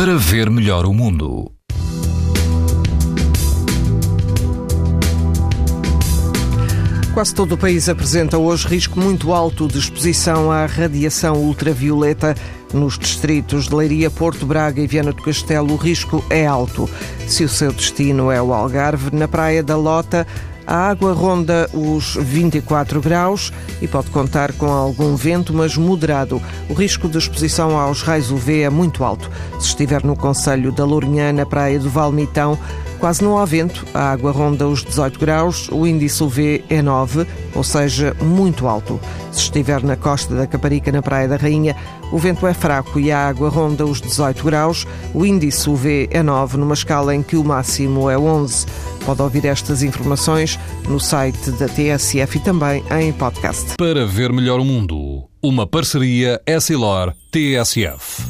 para ver melhor o mundo. Quase todo o país apresenta hoje risco muito alto de exposição à radiação ultravioleta. Nos distritos de Leiria, Porto Braga e Viana do Castelo, o risco é alto. Se o seu destino é o Algarve, na Praia da Lota, a água ronda os 24 graus e pode contar com algum vento, mas moderado. O risco de exposição aos raios UV é muito alto. Se estiver no Conselho da Lourinhã, na praia do Valmitão, quase não há vento, a água ronda os 18 graus, o índice UV é 9, ou seja, muito alto. Se estiver na costa da Caparica, na Praia da Rainha, o vento é fraco e a água ronda os 18 graus, o índice UV é 9, numa escala em que o máximo é 11. Pode ouvir estas informações no site da TSF e também em podcast. Para ver melhor o mundo, uma parceria Essilor-TSF.